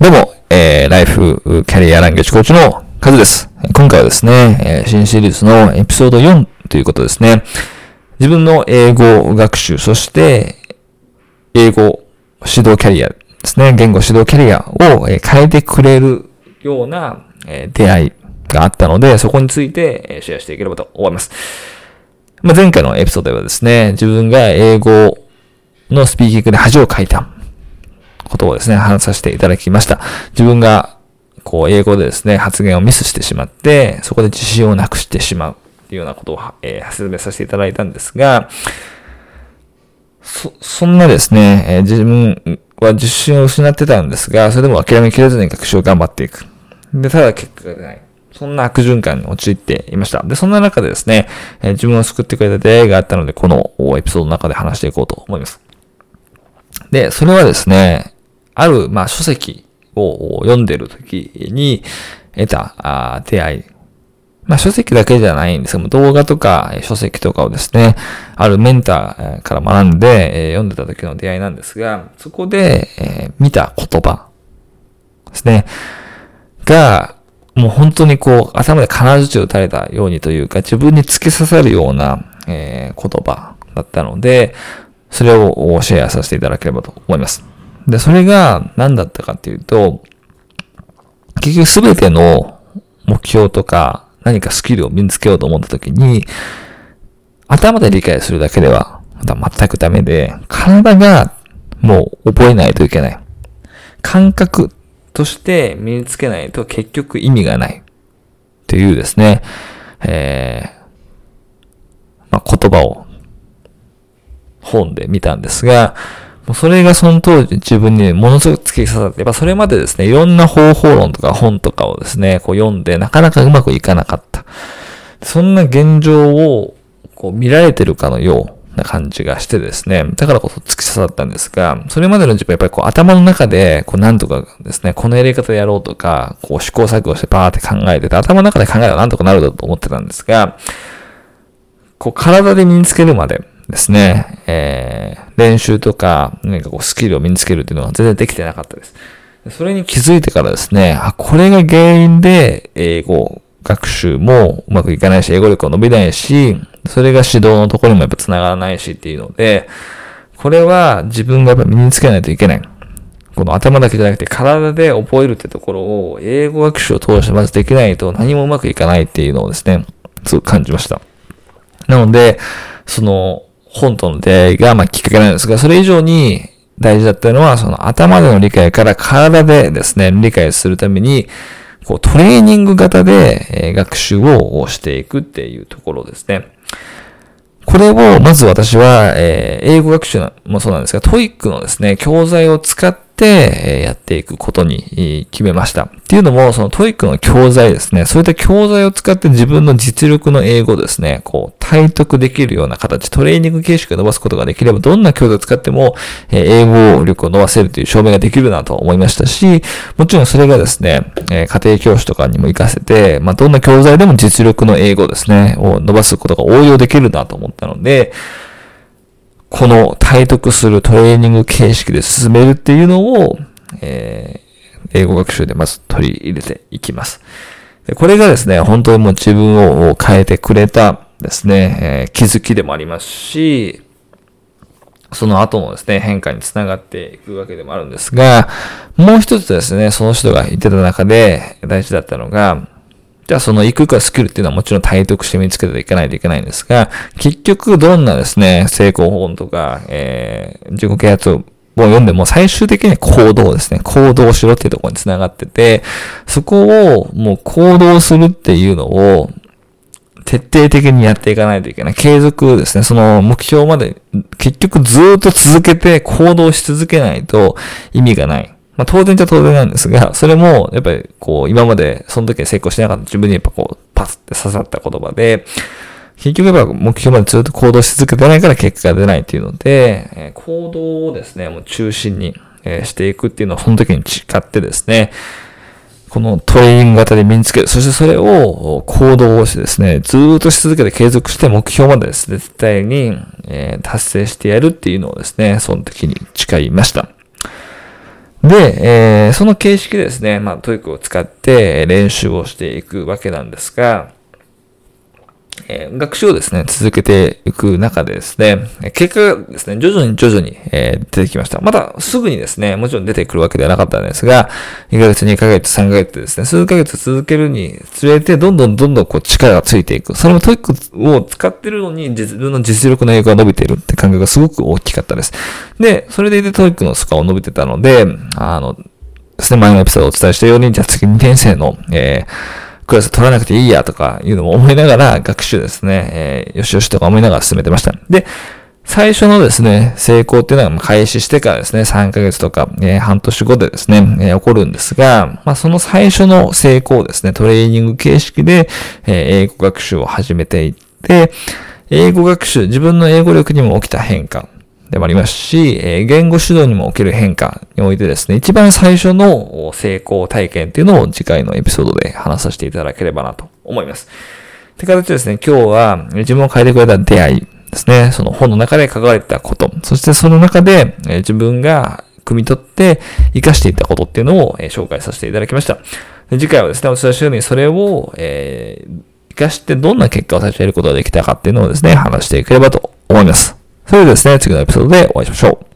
どうも、えー、ライフキャリアランゲージコーチのカズです。今回はですね、え、新シリーズのエピソード4ということですね。自分の英語学習、そして英語指導キャリアですね、言語指導キャリアを変えてくれるような出会いがあったので、そこについてシェアしていければと思います。まあ、前回のエピソードではですね、自分が英語のスピーキングで恥をかいたことをですね、話させていただきました。自分が、こう、英語でですね、発言をミスしてしまって、そこで自信をなくしてしまうっていうようなことを、えー、説明させていただいたんですが、そ、そんなですね、えー、自分は自信を失ってたんですが、それでも諦めきれずに学習を頑張っていく。で、ただ結果が出ない。そんな悪循環に陥っていました。で、そんな中でですね、えー、自分を救ってくれた出会いがあったので、このエピソードの中で話していこうと思います。で、それはですね、ある、まあ、書籍を読んでる時に得たあ出会い。まあ、書籍だけじゃないんですけども、動画とか書籍とかをですね、あるメンターから学んで、え読んでた時の出会いなんですが、そこで、え見た言葉ですね、が、もう本当にこう、頭で金槌打たれたようにというか、自分に突き刺さるような、えー、言葉だったので、それをシェアさせていただければと思います。で、それが何だったかっていうと、結局すべての目標とか何かスキルを身につけようと思った時に、頭で理解するだけでは、また全くダメで、体がもう覚えないといけない。感覚として身につけないと結局意味がない。っていうですね、えー、まあ、言葉を本で見たんですが、もうそれがその当時自分にものすごく突き刺さって、やっぱそれまでですね、いろんな方法論とか本とかをですね、こう読んでなかなかうまくいかなかった。そんな現状をこう見られてるかのような感じがしてですね、だからこそ突き刺さったんですが、それまでの自分はやっぱりこう頭の中で、こうなんとかですね、このやり方やろうとか、こう試行錯誤してバーって考えてて、頭の中で考えればなんとかなるだと思ってたんですが、こう体で身につけるまで、ですね、えー、練習とか、何かこうスキルを身につけるっていうのは全然できてなかったです。それに気づいてからですね、あ、これが原因で英語学習もうまくいかないし、英語力を伸びないし、それが指導のところにもやっぱ繋がらないしっていうので、これは自分がやっぱ身につけないといけない。この頭だけじゃなくて体で覚えるってところを英語学習を通してまずできないと何もうまくいかないっていうのをですね、すごく感じました。なので、その、本との出会いが、まあ、きっかけなんですが、それ以上に大事だったのは、その頭での理解から体でですね、理解するために、こう、トレーニング型で、え学習をしていくっていうところですね。これを、まず私は、え、英語学習もそうなんですが、 TOEIC のですね、教材を使っ、てやっていくことに決めました。っていうのも、その TOEIC の教材ですね、そういった教材を使って自分の実力の英語ですね、こう、体得できるような形、トレーニング形式を伸ばすことができれば、どんな教材を使っても、英語力を伸ばせるという証明ができるなと思いましたし、もちろんそれがですね、家庭教師とかにも活かせて、まあ、どんな教材でも実力の英語ですね、を伸ばすことが応用できるなと思ったので、この体得するトレーニング形式で進めるっていうのを、えー、英語学習でまず取り入れていきます。これがですね、本当にもう自分を変えてくれたですね、えー、気づきでもありますし、その後のですね、変化につながっていくわけでもあるんですが、もう一つですね、その人が言ってた中で大事だったのが、じゃあその行くかスキルっていうのはもちろん体得して身につけていかないといけないんですが、結局どんなですね、成功本とか、えー、自己啓発を読んでも最終的には行動ですね。行動しろっていうところに繋がってて、そこをもう行動するっていうのを徹底的にやっていかないといけない。継続ですね。その目標まで結局ずっと続けて行動し続けないと意味がない。まあ当然じゃ当然なんですが、それもやっぱりこう今までその時に成功しなかった自分にやっぱこうパスって刺さった言葉で、結局やっぱ目標までずっと行動し続けてないから結果が出ないっていうので、え行動をですね、もう中心に、えしていくっていうのをその時に誓ってですね、このトレーニング型で身につける。そしてそれを行動をしてですね、ずっとし続けて継続して目標までですね、絶対に、え達成してやるっていうのをですね、その時に誓いました。で、えー、その形式でですね、まあ、 TOEIC を使って練習をしていくわけなんですが、えー、学習をですね、続けていく中でですね、結果がですね、徐々に徐々に、えー、出てきました。またすぐにですね、もちろん出てくるわけではなかったんですが、1ヶ月、2ヶ月、3ヶ月ですね、数ヶ月続けるにつれて、どんどんどんどんこう力がついていく。それも TOEIC を使ってるのに、自分の実力の英語が伸びているって感覚がすごく大きかったです。で、それでいて TOEIC のスコアを伸びてたので、あの、ですね、前のエピソードをお伝えしたように、じゃあ次2年生の、えー、クラス取らなくていいやとかいうのも思いながら学習ですね、えー、よしよしとか思いながら進めてました。で、最初のですね、成功っていうのは開始してからですね、3ヶ月とか、えー、半年後でですね、えー、起こるんですが、まあ、その最初の成功ですね、トレーニング形式で、えー、英語学習を始めていって、英語学習、自分の英語力にも起きた変化、でもありますし、え言語指導にもおける変化においてですね、一番最初の成功体験っていうのを次回のエピソードで話させていただければなと思います。って形でですね、今日は自分を変えてくれた出会いですね、その本の中で書かれたこと、そしてその中で自分が汲み取って活かしていったことっていうのを紹介させていただきました。次回はですね、お伝えしたようにそれを、えー、活かしてどんな結果を最初得ることができたかっていうのをですね、話していければと思います。それではですね、次のエピソードでお会いしましょう。